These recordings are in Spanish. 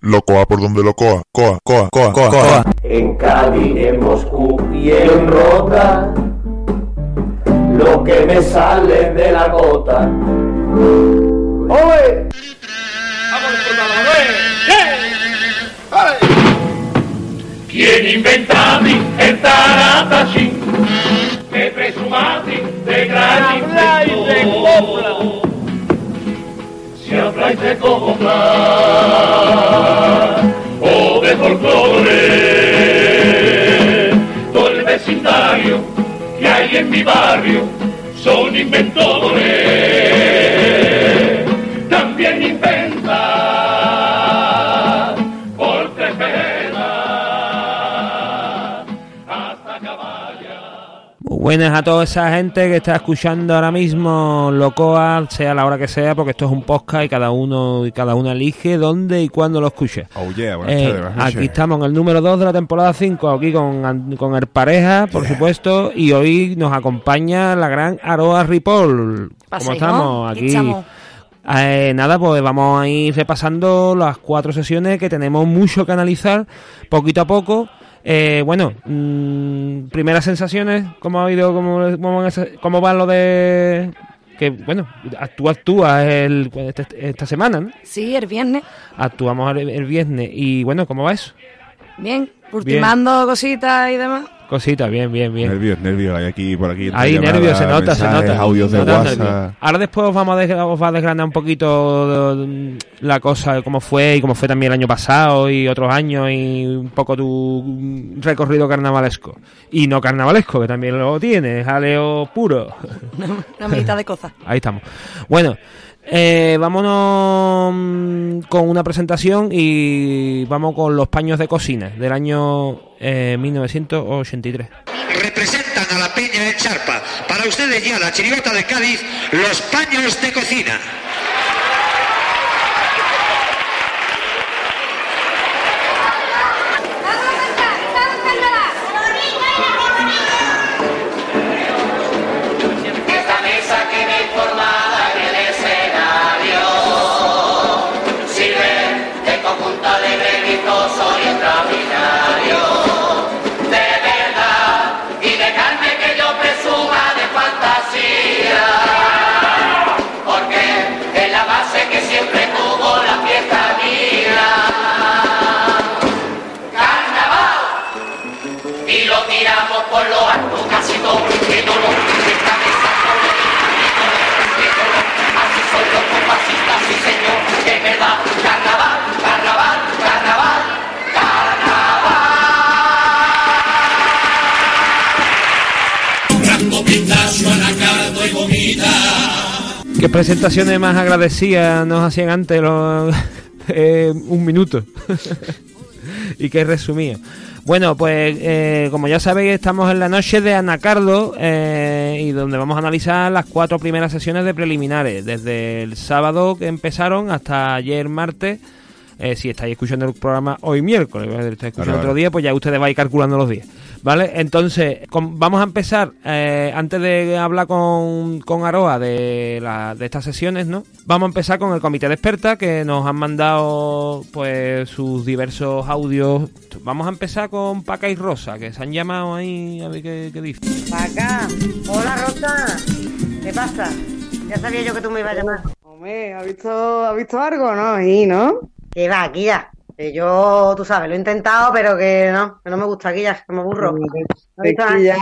Locoa por donde locoa, coa, coa, coa, coa, coa. En Cádiz, en Moscú y en Rota, lo que me sale de la gota. ¡Oye! ¿Quién inventati el taratachín? Que presumati de gran inventor. Si habláis de copla o de folclore, todo el vecindario que hay en mi barrio son inventores. También inventa buenas a toda esa gente que está escuchando ahora mismo Locoa, sea la hora que sea, porque esto es un podcast y cada uno y cada una elige dónde y cuándo lo escuche. Oh yeah, buenas Eh, tardes, buenas aquí estamos en el número 2 de la temporada 5, aquí con, con el pareja, por supuesto, y hoy nos acompaña la gran Aroa Ripoll. ¿Cómo estamos? ¿Qué Aquí. Eh, nada, pues vamos a ir repasando las cuatro sesiones que tenemos mucho que analizar poquito a poco. Eh, bueno, mm, primeras sensaciones, ¿cómo ha ido? ¿Cómo, cómo, cómo va lo de...? Que, bueno, tú actúas el, este- esta semana, ¿no? Sí, el viernes. Actuamos el, el viernes. Y bueno, ¿cómo va eso? Bien, ultimando cositas y demás. Cosita, bien, bien, bien. Nervios, nervios, hay aquí, por aquí. llamadas, nervios, se nota, se nota. audios de nota WhatsApp. Ahora después os vamos a os va a desgranar un poquito mm, la cosa, cómo fue y cómo fue también el año pasado y otros años y un poco tu mm, recorrido carnavalesco. Y no carnavalesco, que también lo tienes, jaleo puro. Una mitad de cosas. Ahí estamos. Bueno, eh, vámonos mm, con una presentación y vamos con los paños de cocina del año eh, 1983. representan a la Peña de Charpa. Para ustedes ya, la chirigota de Cádiz, los paños de cocina. ¿Qué presentaciones más agradecidas nos hacían antes los, eh, un minuto? y que resumía. Bueno, pues eh, como ya sabéis, estamos en la noche de Anacardo eh, y donde vamos a analizar las cuatro primeras sesiones de preliminares, desde el sábado que empezaron hasta ayer martes. Eh, si estáis escuchando el programa hoy miércoles, si estáis escuchando otro día, pues ya ustedes vais calculando los días. ¿Vale? Entonces, vamos a empezar, eh, antes de hablar con, con Aroa de, la, de estas sesiones, ¿no? Vamos a empezar con el comité de expertas que nos han mandado pues sus diversos audios. Vamos a empezar con Paca y Rosa, que se han llamado ahí, a ver qué, qué dicen. Acá. Hola, Rosa. ¿Qué pasa? Ya sabía yo que tú me ibas a llamar. Hombre, ¿ha visto, ¿ha visto algo? No, y no. Que va. Que yo, tú sabes, lo he intentado, pero que no, que no me gusta ya, que me aburro. ¿No Es que ya,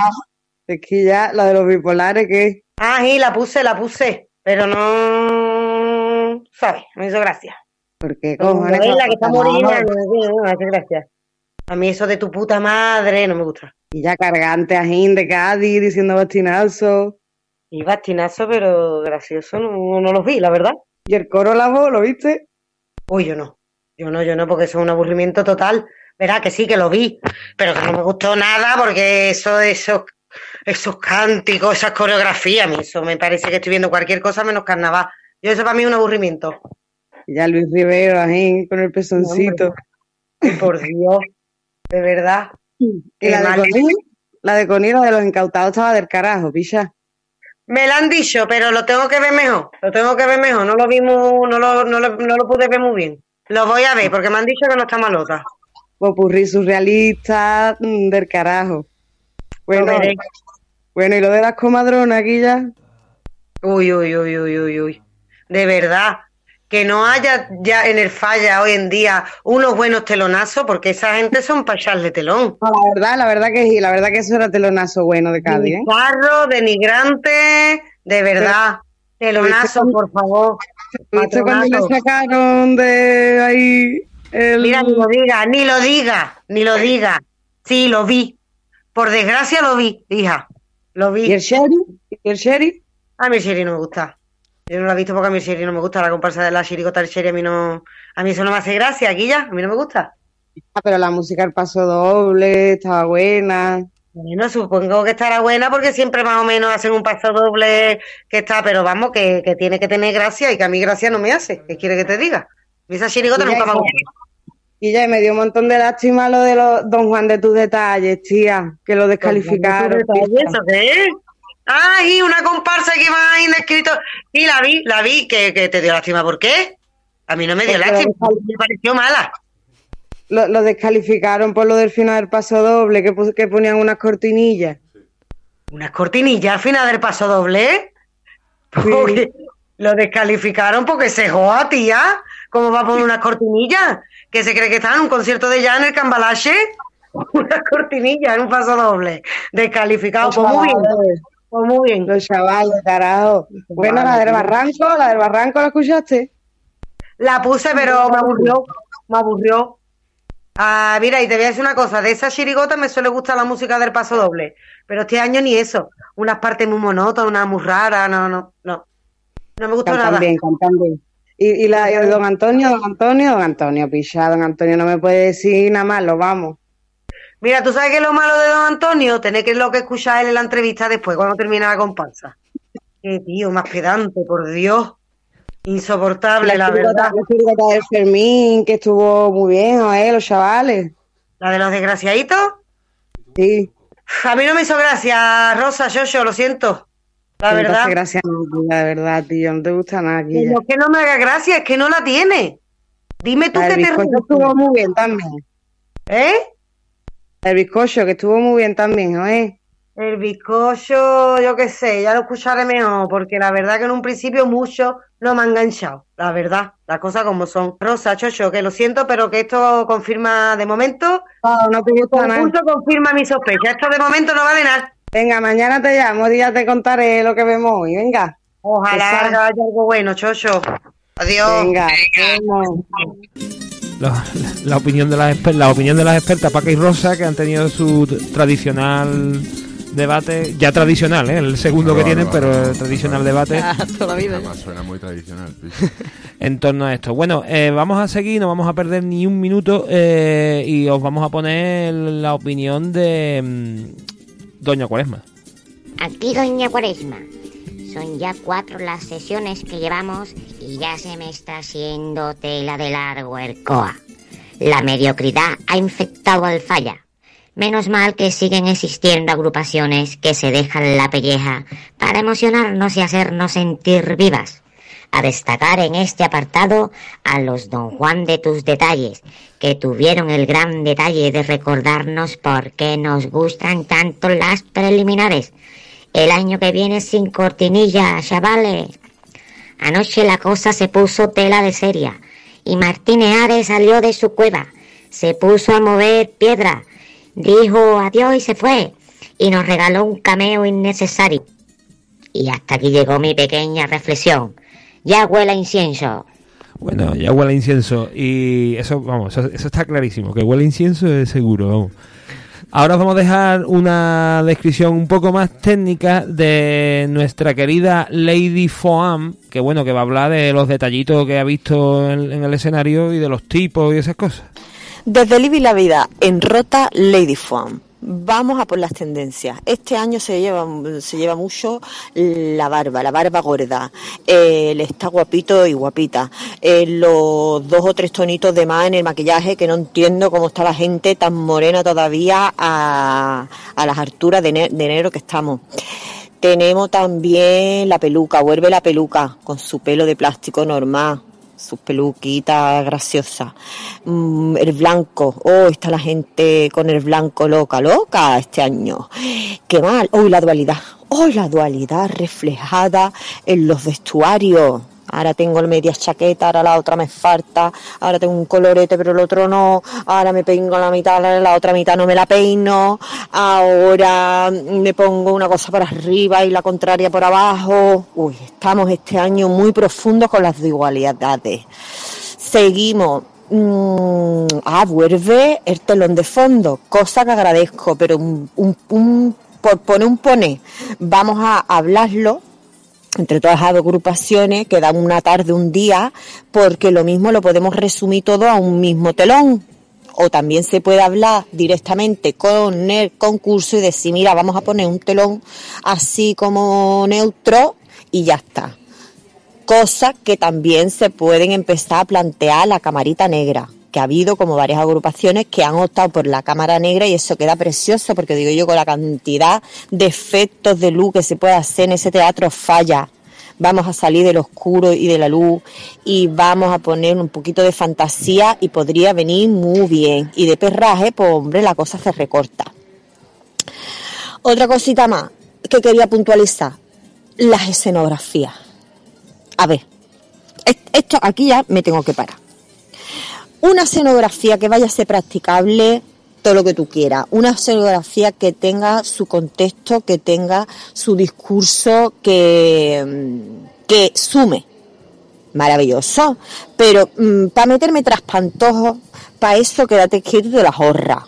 es que ya, la de los bipolares, que Ah, sí, la puse, la puse, pero no, ¿sabes? Me hizo gracia. ¿Por qué Como cojones? novela que está morida, no, me hace gracia. A mí eso de tu puta madre no me gusta. Y ya cargante ajín de Cádiz diciendo bastinazo. Y bastinazo, pero gracioso no, no los vi, la verdad. Y el coro la voz, ¿lo viste? Uy, yo no. Yo no, yo no, porque eso es un aburrimiento total. Verá que sí, que lo vi, pero que no me gustó nada porque eso, esos, esos cánticos, esas coreografías, a mí eso me parece que estoy viendo cualquier cosa menos carnaval. Yo eso para mí es un aburrimiento. Ya Luis Rivero, ajín, con el pezoncito. Por Dios, de verdad. La de. Conil, la de Conil, la de los incautados estaba del carajo, picha. Me lo han dicho, pero lo tengo que ver mejor. Lo tengo que ver mejor. No lo vi muy- no lo, no lo, no lo pude ver muy bien. Lo voy a ver porque me han dicho que no está malota. Popurrí surrealista mm, del carajo. Bueno, bueno, y lo de las comadronas ya. Uy, uy, uy, uy, uy, uy. De verdad. Que no haya ya en el falla hoy en día unos buenos telonazos, porque esa gente son para echarle telón. No, la verdad, la verdad que sí, la verdad que eso era telonazo bueno de Cádiz, ¿eh? Bizarro, denigrante, de verdad. Telonazo, por favor. ¿Viste cuando le sacaron de ahí el... Mira, ni lo diga, ni lo diga, ni lo diga. Sí, lo vi. Por desgracia lo vi, hija. Lo vi. ¿Y el sheriff? ¿Y el sheriff? A mí el Sherry no me gusta. Yo no la he visto porque a mí el Sherry no me gusta. La comparsa de la chirigota del Sherry a mí no... A mí eso no me hace gracia, aquí ya. A mí no me gusta. Ah, pero la música al paso doble, estaba buena. Bueno, supongo que estará buena porque siempre más o menos hacen un paso doble que está, pero vamos, que, que tiene que tener gracia y que a mí gracia no me hace. ¿Qué quiere que te diga? Esa chirigota Y ya nunca me ha. Y ya me dio un montón de lástima lo de los Don Juan de tus detalles, tía, que lo descalificaron. ¿Y qué es? Ah, y una comparsa que iba ahí escrito. Sí, la vi, la vi, que, que te dio lástima. ¿Por qué? A mí no me dio Porque lástima, me pareció mala. Lo, lo descalificaron por lo del final del paso doble, que, que ponían unas cortinillas. Unas cortinillas al final del paso doble. Lo descalificaron porque se joda, tía. ¿Cómo va a poner unas cortinillas? ¿Que se cree que está en un concierto de ya en el Cambalache? Unas cortinillas en un paso doble. Descalificado. Pues muy bien. Pues muy bien. Los chavales, carajo. Bueno, la del barranco, la del barranco, ¿la escuchaste? La puse, pero me aburrió. Me aburrió. Ah, mira, y te voy a decir una cosa. De esa chirigota me suele gustar la música del paso doble. Pero este año ni eso. Unas partes muy monótonas, unas muy raras. No, no, no. No me gustó Cantan nada. bien, cantan bien. Y, y la y de don Antonio, don Antonio, don Antonio, picha, don Antonio no me puede decir nada más, lo vamos. Mira, ¿tú sabes qué es lo malo de don Antonio? Tener que lo que escuchar él en la entrevista después, cuando termina la comparsa. Qué tío, más pedante, por Dios. Insoportable, la, verdad. La del Fermín, que estuvo muy bien, ¿eh? Los chavales. La de los desgraciaditos. Sí. A mí no me hizo gracia, Rosa, yo, lo siento. La Que no verdad. gracia, de verdad, tío, no te gusta nada aquí. Es que no me haga gracia, es que no la tiene. Dime tú La que te estuvo muy bien también. ¿Eh? El bizcocho, que estuvo muy bien también, ¿no es? El bizcocho, yo qué sé, ya lo escucharé mejor, porque la verdad que en un principio mucho no me ha enganchado, la verdad, las cosas como son. Rosa, Chocho, que lo siento, pero que esto confirma de momento, No, no te gusta nada. concurso confirma mi sospecha, esto de momento no vale nada. Venga, mañana te llamo y ya te contaré lo que vemos hoy. Venga. Ojalá haya algo bueno, Chocho. Adiós. Venga. La, la opinión de las exper- la opinión de las expertas Paca y Rosa que han tenido su tradicional debate ya tradicional ¿eh? el segundo No, que no, tienen no, pero tradicional debate Toda la vida. Además, suena muy tradicional. sí. en torno a esto bueno eh, vamos a seguir no vamos a perder ni un minuto eh, y os vamos a poner la opinión de mm, Doña Cuaresma Aquí Doña Cuaresma. Son ya cuatro las sesiones que llevamos y ya se me está haciendo tela de largo el COA. La mediocridad ha infectado al falla. Menos mal que siguen existiendo agrupaciones que se dejan la pelleja para emocionarnos y hacernos sentir vivas. A destacar en este apartado a los Don Juan de tus detalles, que tuvieron el gran detalle de recordarnos por qué nos gustan tanto las preliminares. El año que viene sin cortinilla, chavales. Anoche la cosa se puso tela de seria y Martínez Ares salió de su cueva, se puso a mover piedra, dijo adiós y se fue y nos regaló un cameo innecesario. Y hasta aquí llegó mi pequeña reflexión. Ya huele a incienso. Bueno, ya huele a incienso y eso, vamos, eso, está clarísimo, que huele a incienso es seguro, vamos. Ahora os vamos a dejar una descripción un poco más técnica de nuestra querida Lady Foam, que bueno, que va a hablar de los detallitos que ha visto en, en el escenario y de los tipos y esas cosas. Desde Libby la vida en Rota Lady Foam. Vamos a por las tendencias. Este año se lleva, se lleva mucho la barba, la barba gorda. Está guapito y guapita. Los dos o tres tonitos de más en el maquillaje que no entiendo cómo está la gente tan morena todavía a, las alturas de enero que estamos. Tenemos también la peluca, vuelve la peluca con su pelo de plástico normal, sus peluquitas graciosas. Mm, el blanco, oh, está la gente con el blanco loca, loca este año. Qué mal, oh, la dualidad, oh, la dualidad reflejada en los vestuarios. Ahora tengo el media chaqueta, ahora la otra me falta, ahora tengo un colorete pero el otro no, ahora me peingo la mitad, la otra mitad no me la peino, ahora me pongo una cosa por arriba y la contraria por abajo. Uy, estamos este año muy profundos con las desigualdades. Seguimos. Mm, ah, vuelve el telón de fondo, cosa que agradezco, pero un, un, un- por poner un pone, vamos a hablarlo entre todas las agrupaciones que dan una tarde, un día, porque lo mismo lo podemos resumir todo a un mismo telón. O también se puede hablar directamente con el concurso y decir, mira, vamos a poner un telón así como neutro y ya está. Cosas que también se pueden empezar a plantear la camarita negra, ha habido como varias agrupaciones que han optado por la cámara negra y eso queda precioso porque digo yo con la cantidad de efectos de luz que se puede hacer en ese teatro falla. Vamos a salir del oscuro y de la luz y vamos a poner un poquito de fantasía y podría venir muy bien. Y de perraje, pues hombre, la cosa se recorta. Otra cosita más que quería puntualizar, las escenografías. A ver, es- esto aquí ya me tengo que parar. Una escenografía que vaya a ser practicable, todo lo que tú quieras. Una escenografía que tenga su contexto, que tenga su discurso, que, mm, que sume. Maravilloso. Pero para meterme tras pantojos, para eso quédate quieto y te las ahorras.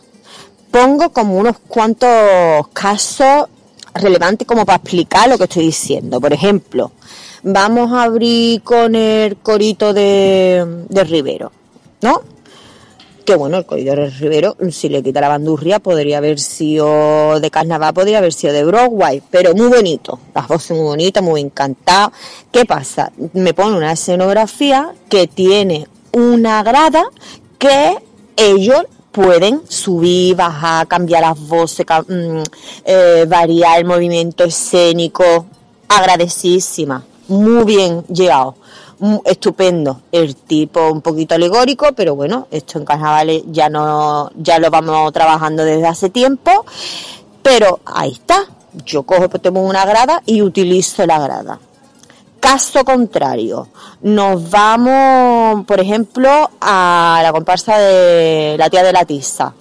Pongo como unos cuantos casos relevantes como para explicar lo que estoy diciendo. Por ejemplo, vamos a abrir con el corito de, de Rivero, ¿no? Que bueno, el de Rivero, si le quita la bandurria, podría haber sido de carnaval, podría haber sido de Broadway, pero muy bonito, las voces muy bonitas, muy encantadas. ¿Qué pasa? Me pone una escenografía que tiene una grada que ellos pueden subir, bajar, cambiar las voces, mm, eh, variar el movimiento escénico. Agradecidísima, muy bien llegado, estupendo. El tipo un poquito alegórico, pero bueno, esto en carnavales ya no, ya lo vamos trabajando desde hace tiempo. Pero ahí está. Yo cojo, pues tengo una grada y utilizo la grada. Caso contrario, nos vamos, por ejemplo, a la comparsa de la tía de la tiza.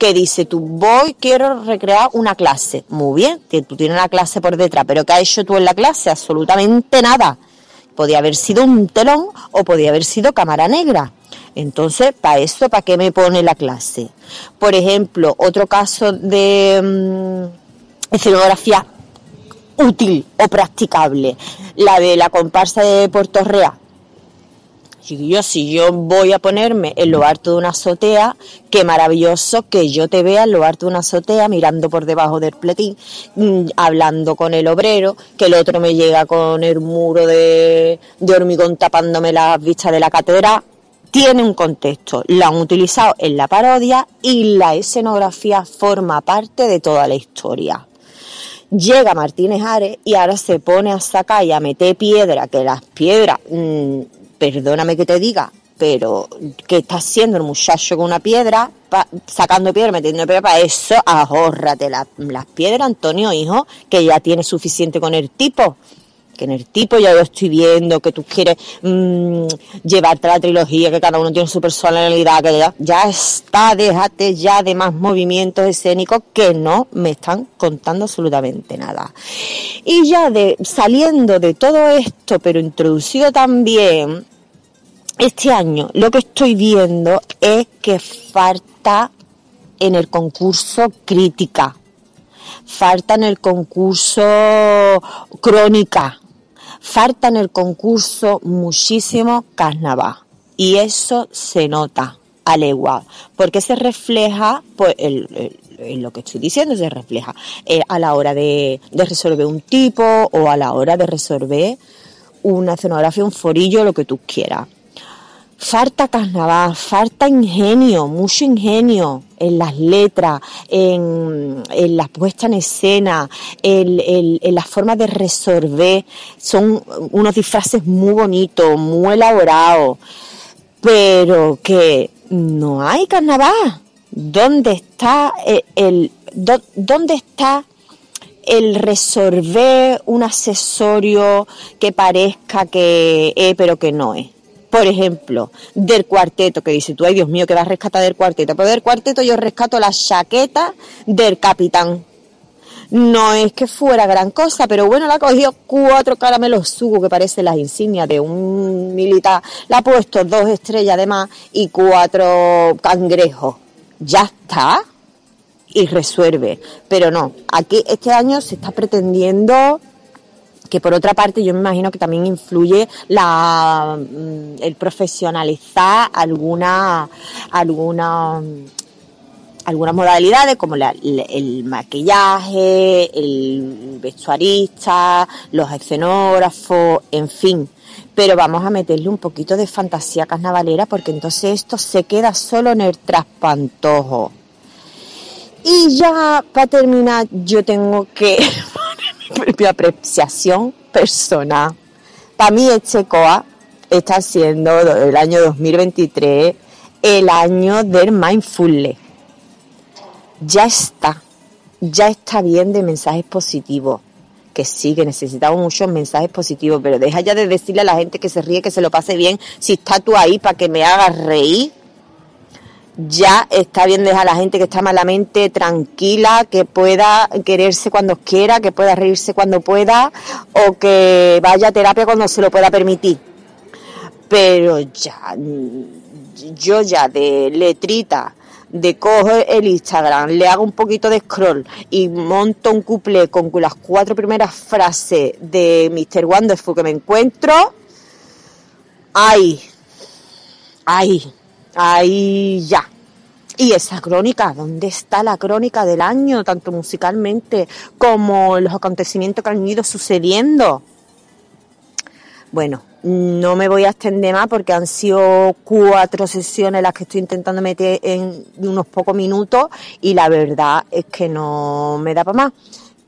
Que dice, tú voy, quiero recrear una clase. Muy bien, que tú tienes una clase por detrás, pero ¿qué has hecho tú en la clase? Absolutamente nada. Podía haber sido un telón o podía haber sido cámara negra. Entonces, ¿para eso, para qué me pone la clase? Por ejemplo, otro caso de mm, escenografía útil o practicable. La de la comparsa de Puerto Real. Chiquillo, si yo voy a ponerme en lo alto de una azotea, qué maravilloso que yo te vea en lo alto de una azotea, mirando por debajo del pletín, mm, hablando con el obrero, que el otro me llega con el muro de, de hormigón tapándome las vistas de la catedral. Tiene un contexto, la han utilizado en la parodia y la escenografía forma parte de toda la historia llega Martínez Ares y ahora se pone a sacar y a meter piedra, que las piedras, mm, perdóname que te diga, pero ¿qué está haciendo el muchacho con una piedra? Sacando piedra, metiendo piedra para eso, ahórrate la- las piedras, Antonio, hijo, que ya tiene suficiente con el tipo. que en el tipo ya lo estoy viendo, que tú quieres mm, llevarte la trilogía, que cada uno tiene su personalidad, que ya, ya está, déjate ya de más movimientos escénicos que no me están contando absolutamente nada. Y ya saliendo de todo esto, pero introducido también, este año lo que estoy viendo es que falta en el concurso crítica, falta en el concurso crónica, falta en el concurso muchísimo carnaval. Y eso se nota a legua, porque se refleja, pues, en lo que estoy diciendo, se refleja eh, a la hora de, de resolver un tipo o a la hora de resolver una escenografía, un forillo, lo que tú quieras. Falta carnaval, falta ingenio, mucho ingenio en las letras, en, en la puesta en escena, en, en- en las formas de resolver. Son unos disfraces muy bonitos, muy elaborados, pero que no hay carnaval. ¿Dónde está el, el- dó- dónde está el resolver un accesorio que parezca que es, pero que no es. Por ejemplo, del cuarteto, que dice tú, ay Dios mío, que vas a rescatar del cuarteto. Pero del cuarteto yo rescato la chaqueta del capitán. No es que fuera gran cosa, pero bueno, la ha cogido cuatro caramelos sugo que parecen las insignias de un militar. Le ha puesto dos estrellas además y cuatro cangrejos. Ya está y resuelve. Pero no, aquí este año se está pretendiendo que por otra parte yo me imagino que también influye la mm, el profesionalizar alguna alguna mm, algunas modalidades como el, maquillaje, el vestuarista, los escenógrafos, en fin. Pero vamos a meterle un poquito de fantasía carnavalera porque entonces esto se queda solo en el traspantojo. Y ya para terminar yo tengo que propia apreciación personal. Para mí este COA está siendo el año 2023 el año del mindfulness. Ya está, ya está bien de mensajes positivos. Que sí, que necesitamos muchos mensajes positivos, pero deja ya de decirle a la gente que se ríe, que se lo pase bien, si está tú ahí para que me hagas reír ya está bien dejar a la gente que está malamente tranquila, que pueda quererse cuando quiera, que pueda reírse cuando pueda o que vaya a terapia cuando se lo pueda permitir. Pero ya, mm, yo ya de letrita, de cojo el Instagram, le hago un poquito de scroll y monto un couple con las cuatro primeras frases de Mr. Wonderful que me encuentro, ay, ay, Ahí ya. Y esa crónica, ¿dónde está la crónica del año, tanto musicalmente como los acontecimientos que han ido sucediendo? Bueno, no me voy a extender más porque han sido cuatro sesiones las que estoy intentando meter en unos pocos minutos y la verdad es que no me da para más.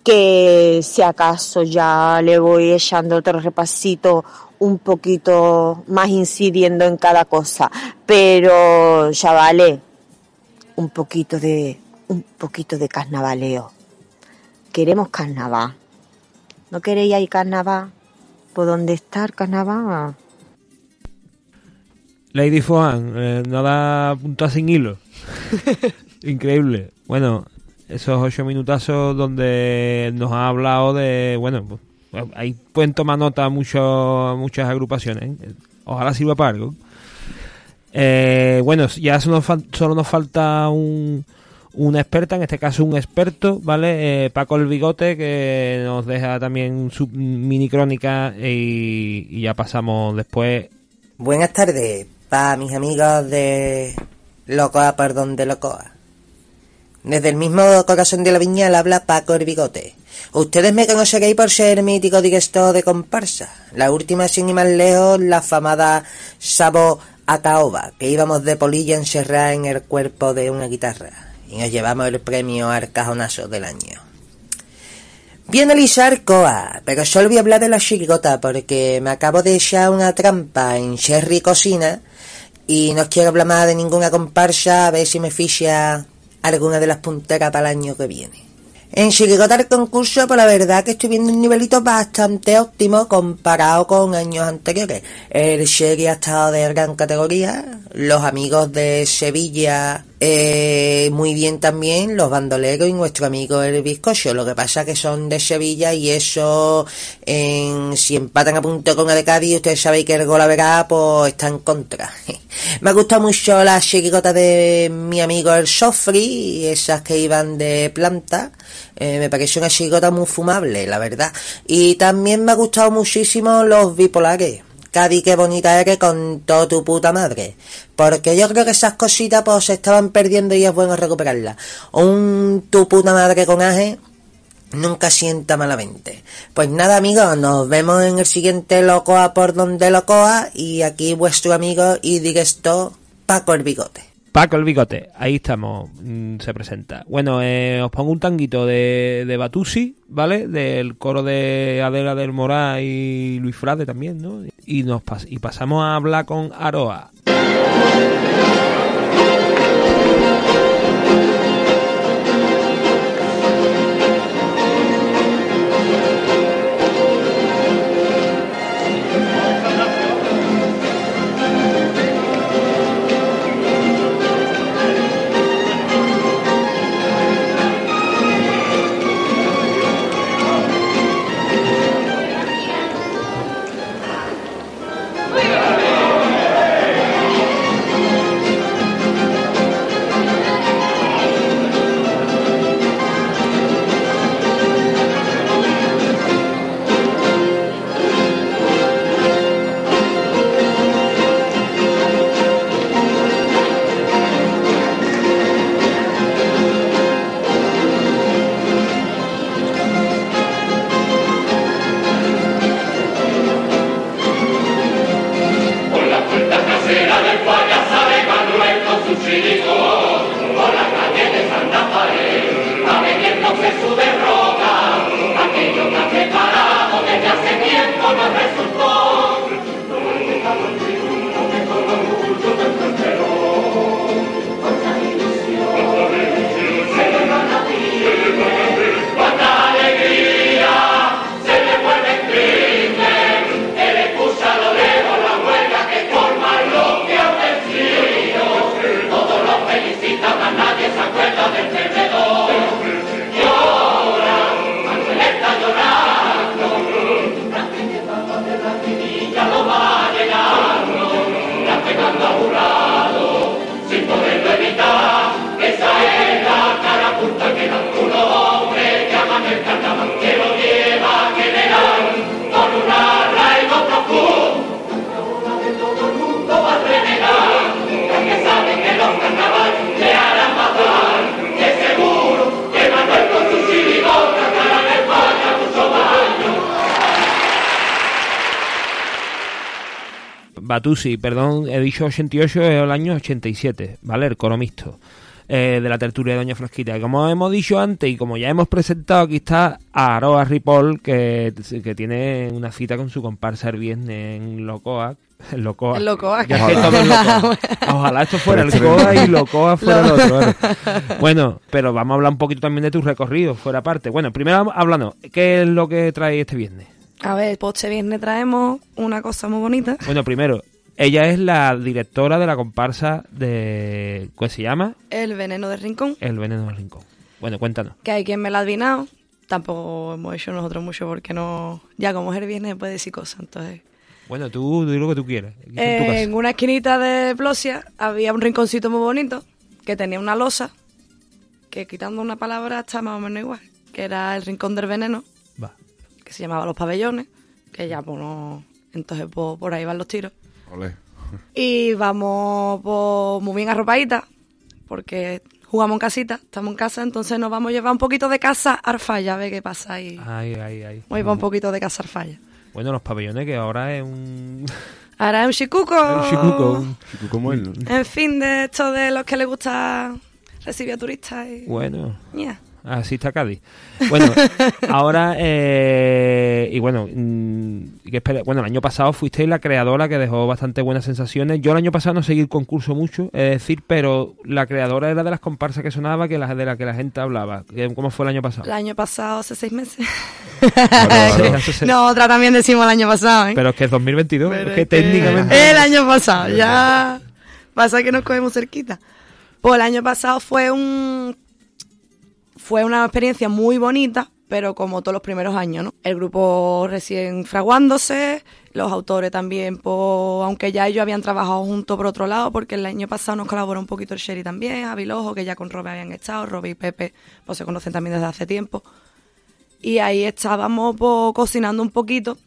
Que si acaso ya le voy echando otro repasito un poquito más incidiendo en cada cosa. Pero, chavales, un poquito de, un poquito de carnavaleo. Queremos carnaval. ¿No queréis ahí carnaval? ¿Por dónde está el carnaval? Lady Foan, eh, no da punta sin hilo. Increíble. Bueno, esos ocho minutazos donde nos ha hablado de, bueno, pues, ahí pueden tomar nota mucho, muchas agrupaciones. ¿eh? Ojalá sirva para algo. Eh, bueno, ya solo nos, falta un, una experta, en este caso un experto, ¿vale? Eh, Paco el Bigote, que nos deja también su mini crónica y, y ya pasamos después Buenas tardes, para mis amigos de Locoa Perdón de Locoa. Desde el mismo corazón de la viñal habla Paco el Bigote. Ustedes me conoceréis por ser mítico director de comparsa. La última, sin ir más lejos, la afamada Sabo Ataoba, que íbamos de polilla encerrada en el cuerpo de una guitarra. Y nos llevamos el premio Arcajonazo del año. Voy a analizar Coa, pero solo voy a hablar de la chirigota porque me acabo de echar una trampa en Sherry Cocina y no quiero hablar más de ninguna comparsa a ver si me ficha alguna de las punteras para el año que viene. En Chirigota el concurso, pues la verdad que estoy viendo un nivelito bastante óptimo comparado con años anteriores. El Sherry ha estado de gran categoría, los amigos de Sevilla eh, muy bien también, los bandoleros y nuestro amigo el bizcocho. Lo que pasa que son de Sevilla y eso, en, si empatan a punto con el Cádiz, ustedes sabéis que el gol verá, pues está en contra. Me ha gustado mucho la chirigota de mi amigo el Sofri, esas que iban de planta. Eh, me pareció una chirigota muy fumable, la verdad. Y también me ha gustado muchísimo los bipolares. Cádiz, qué bonita eres con toda tu puta madre. Porque yo creo que esas cositas pues se estaban perdiendo y es bueno recuperarlas. Un tu puta madre con aje nunca sienta malamente. Pues nada amigos, nos vemos en el siguiente Locoa por donde Locoa y aquí vuestro amigo y directo Paco el Bigote. Paco el Bigote, ahí estamos, mm, se presenta. Bueno, eh, os pongo un tanguito de, de Batusi, ¿vale? Del coro de Adela del Morá y Luis Frade también, ¿no? Y, nos pas- y pasamos a hablar con Aroa. Batusi, perdón, he dicho 88, es el año 87, ¿vale? El coro mixto eh, de la tertulia de Doña Flasquita. Y como hemos dicho antes y como ya hemos presentado, aquí está Aroa Ripoll, que, que tiene una cita con su comparsa el viernes en Locoa. En Locoa. En Locoa. Ya es que Ojalá. Locoa. Ojalá esto fuera el Coa y excelente. Locoa fuera el Lo- otro. Bueno. Bueno, pero vamos a hablar un poquito también de tu recorrido, fuera parte. Bueno, primero hablando, ¿qué es lo que trae este viernes? A ver, pues este viernes traemos una cosa muy bonita. Bueno, primero, ella es la directora de la comparsa de... ¿Cómo se llama? El veneno del rincón. El Veneno del Rincón. Bueno, cuéntanos. Que hay quien me la ha adivinado. Tampoco hemos hecho nosotros mucho porque no. Ya como es el viernes puede decir cosas. Entonces. Bueno, tú di lo que tú quieras. Aquí en tu casa. en una esquinita de Plosia había un rinconcito muy bonito que tenía una losa que quitando una palabra está más o menos igual. Que era el rincón del veneno. Va. Que se llamaba Los Pabellones. Que ya, pues no. Entonces, pues, por ahí van los tiros. Y vamos pues, muy bien arropaditas, porque jugamos en casita, estamos en casa, entonces nos vamos a llevar un poquito de casa arfalla, a ver qué pasa ahí. Ay, ay, ay. Vamos a llevar un poquito de casa arfalla. Bueno, los pabellones que ahora es un... Ahora es un chicuco. un chicuco. Un chicuco bueno. En fin, de esto de los que les gusta recibir a turistas y... Bueno. Ya. Así está Cádiz. Bueno, ahora, eh, y bueno, mm, bueno, el año pasado fuisteis la creadora que dejó bastante buenas sensaciones. Yo el año pasado no seguí el concurso mucho, es decir, pero la creadora era de las comparsas que sonaba, que la, de la que la gente hablaba. ¿Cómo fue el año pasado? El año pasado, hace seis meses. Claro. no, otra también decimos el año pasado, ¿eh? Pero es que es 2022, Pero es que es que técnicamente... El año pasado, ya. Pasa que nos cogemos cerquita. Pues el año pasado fue un. Fue una experiencia muy bonita, pero como todos los primeros años, ¿no? El grupo recién fraguándose, los autores también, pues, aunque ya ellos habían trabajado juntos por otro lado, porque el año pasado nos colaboró un poquito el Sherry también, Javi Lojo, que ya con Robe habían estado, Robe y Pepe, pues se conocen también desde hace tiempo. Y ahí estábamos pues, cocinando un poquito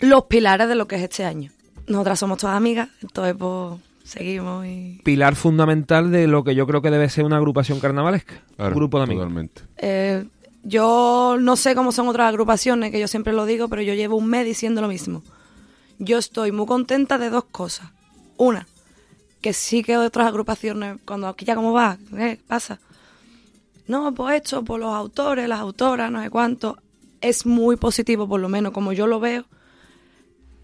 los pilares de lo que es este año. Nosotras somos todas amigas, entonces pues seguimos y... Pilar fundamental de lo que yo creo que debe ser una agrupación carnavalesca. Claro, un grupo de amigos. Totalmente. Eh, yo no sé cómo son otras agrupaciones, que yo siempre lo digo, pero yo llevo un mes diciendo lo mismo. Yo estoy muy contenta de dos cosas. Una, que sí que otras agrupaciones, cuando aquí ya cómo va, ¿qué pasa? No, pues esto, por los autores, las autoras, no sé cuánto, es muy positivo, por lo menos como yo lo veo,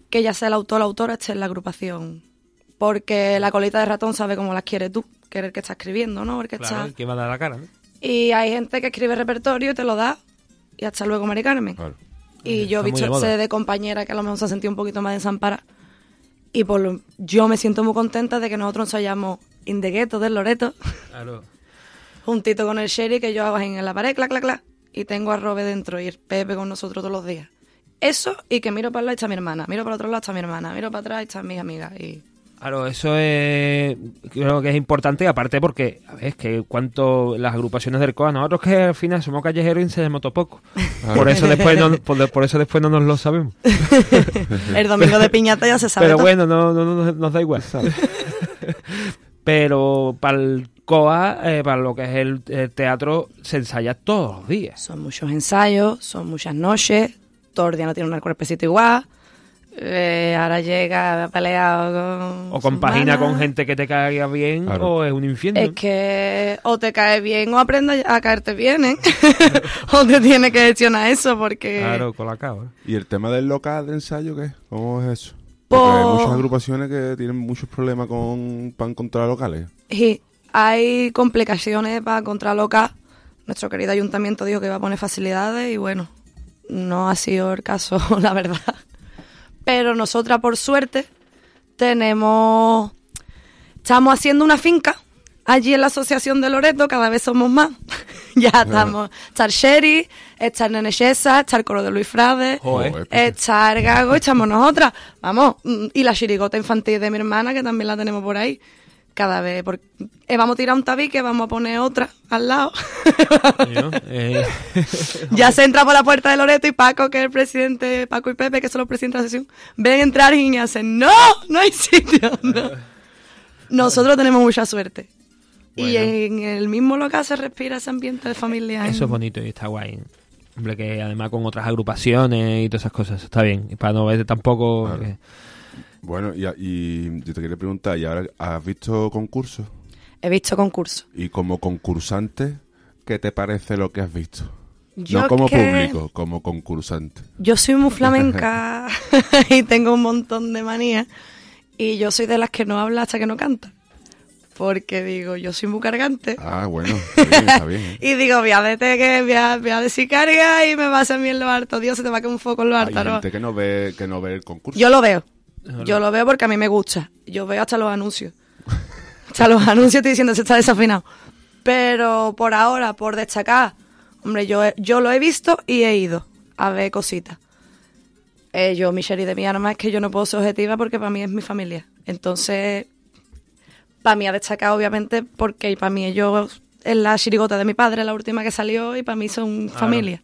que ya sea el autor o la autora esté en la agrupación. Porque la colita de ratón sabe cómo las quiere tú, que eres el que está escribiendo, ¿no? El que Claro, está... el que va a dar la cara, ¿no? Y hay gente que escribe repertorio y te lo da. Y hasta luego, Mari Carmen. Y yo he visto sé de compañera que a lo mejor se ha sentido un poquito más desamparada. Y por lo, yo me siento muy contenta de que nosotros nos hayamos in the ghetto del Loreto, Claro. juntito con el Sherry, que yo hago en la pared, clac, clac, clac. Y tengo a Robe dentro y el Pepe con nosotros todos los días. Eso y que miro para el lado y está mi hermana, miro para el otro lado está mi hermana, miro para atrás y están mis amigas. Y Claro, eso es, creo que es importante, aparte porque, a ver, es que cuánto las agrupaciones del COA, nosotros que al final somos callejeros y enseñamos todo poco. Por eso después no, por, por eso después no nos lo sabemos. el domingo de piñata ya se sabe. Pero todo. bueno, no, no, no- nos da igual. Pero para el COA, eh, para lo que es el, el teatro, se ensaya todos los días. Son muchos ensayos, son muchas noches, todo el día no tiene un cuerpecito igual. Eh, ahora llega peleado con. O compagina con gente que te caiga bien o es un infierno. Es que o te cae bien o aprendes a caerte bien, ¿eh? o te tiene que gestionar eso porque. Claro, con la cava. ¿Y el tema del local de ensayo qué? ¿Cómo es eso? Po- Porque hay muchas agrupaciones que tienen muchos problemas con para encontrar locales. Sí, hay complicaciones para encontrar local. Nuestro querido ayuntamiento dijo que iba a poner facilidades y bueno, no ha sido el caso, la verdad. Pero nosotras, por suerte, tenemos... Estamos haciendo una finca allí en la Asociación de Loreto, cada vez somos más. ya estamos... Está el Sherry, está el Nene Chesa, está el coro de Luis Frade, Joder. está el Gago, estamos nosotras. Vamos, mm, y la chirigota infantil de mi hermana, que también la tenemos por ahí. Cada vez, porque eh, vamos a tirar un tabique, vamos a poner otra al lado. Eh, ya se entra por la puerta de Loreto y Paco, que es el presidente, Paco y Pepe, que son los presidentes de la sesión, ven entrar y hacen, no, no hay sitio. no". Nosotros tenemos mucha suerte. Y en el mismo local se respira ese ambiente de familia. Eso es bonito y está guay. Hombre, que además con otras agrupaciones y todas esas cosas, está bien. Y para no ver tampoco... eh, Bueno, y, y yo te quería preguntar, ¿y ahora has visto concursos? He visto concursos. Y como concursante, ¿qué te parece lo que has visto? Yo no como que- público, como concursante. Yo soy muy flamenca y tengo un montón de manías. Y yo soy de las que no habla hasta que no canta. Porque digo, yo soy muy cargante. Ah, bueno, está bien, está bien. ¿eh? Y digo, voy a, vete que, voy, a, voy a decir carga y me vas a mí en lo harto. Dios, se te va a caer un foco en lo Hay harto. ¿no? gente que no ve que no ve el concurso. Yo lo veo. Yo lo veo porque a mí me gusta. Yo veo hasta los anuncios. hasta los anuncios estoy diciendo, se está desafinado. Pero por ahora, por destacar, hombre, yo, he- yo lo he visto y he ido a ver cositas. Eh, yo, mi Sherry de mi arma, es que yo no puedo ser objetiva porque para mí es mi familia. Entonces, para mí ha destacado, obviamente, porque para mí ellos es la chirigota de mi padre, la última que salió, y para mí son familia.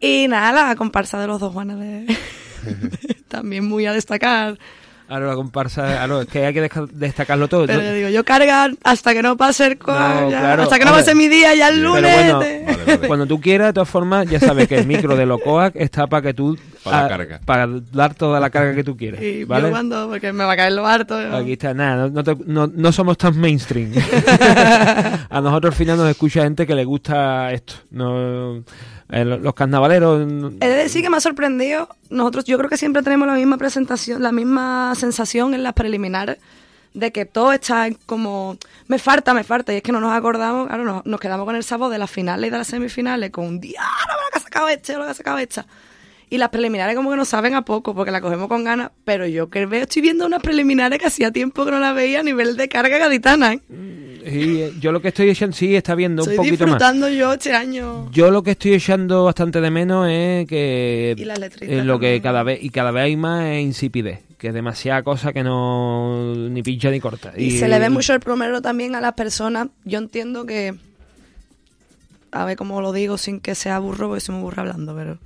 Y nada, la comparsa de los dos Juanes de... también muy a destacar. Claro, la comparsa, claro, es que hay que destacarlo todo. Pero yo digo, yo cargar hasta que no pase el cual, No, ya, claro, hasta que no pase mi día, ya el Pero lunes. bueno, te- cuando tú quieras, de todas formas, ya sabes que el micro de Locoac está para que tú Para la a- carga. Para dar toda la carga que tú quieras. Y ¿vale? yo cuando, porque me va a caer lo harto. Aquí está, nada, no, no te- no- no somos tan mainstream. a nosotros al final nos escucha gente que le gusta esto. No, eh, lo- los carnavaleros. no- He de decir que me ha sorprendido. Nosotros, yo creo que siempre tenemos la misma presentación, la misma sensación en las preliminares de que todo está como me falta, me falta. Y es que no nos acordamos, claro, nos, nos quedamos con el sabor de las finales y de las semifinales, con un día, "Ah, lo que ha sacado este, lo que ha sacado esta. Y las preliminares como que nos saben a poco, porque la cogemos con ganas. Pero yo que veo, estoy viendo unas preliminares que hacía tiempo que no las veía a nivel de carga gaditana, ¿eh? Y, eh, yo lo que estoy echando, sí, está viendo Estoy un poquito más. disfrutando yo este año. Yo lo que estoy echando bastante de menos es que Y las letritas lo que cada vez y cada vez hay más es insipidez, que es demasiada cosa que no ni pincha ni corta. Y, se le ve mucho el plomero también a las personas. Yo entiendo que. A ver cómo lo digo sin que sea burro, porque soy muy burro hablando, pero.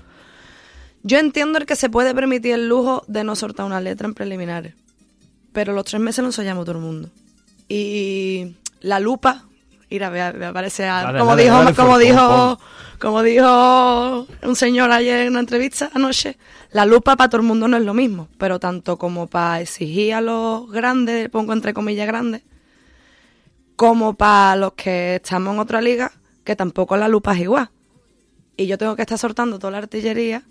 Yo entiendo el que se puede permitir el lujo de no soltar una letra en preliminares. Pero los tres meses lo ensayamos todo el mundo. Y la lupa. Mira, me, parece. como dijo, como dijo, como dijo un señor ayer en una entrevista anoche, la lupa para todo el mundo no es lo mismo, pero tanto como para exigir a los grandes, pongo entre comillas grandes, como para los que estamos en otra liga, que tampoco la lupa es igual. Y yo tengo que estar soltando toda la artillería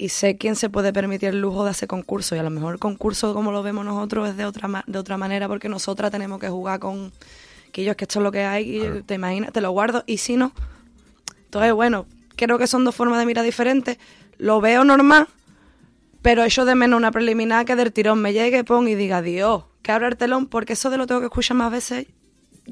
y sé quién se puede permitir el lujo de hacer concurso. Y a lo mejor el concurso, como lo vemos nosotros, es de otra, ma- de otra manera porque nosotras tenemos que jugar con que es que esto es lo que hay y te imaginas, te lo guardo. Y si no, entonces bueno, creo que son dos formas de mirar diferentes. Lo veo normal, pero echo de menos una preliminar que del tirón me llegue, pon y diga, Dios, que abra el telón, porque eso de lo tengo que escuchar más veces.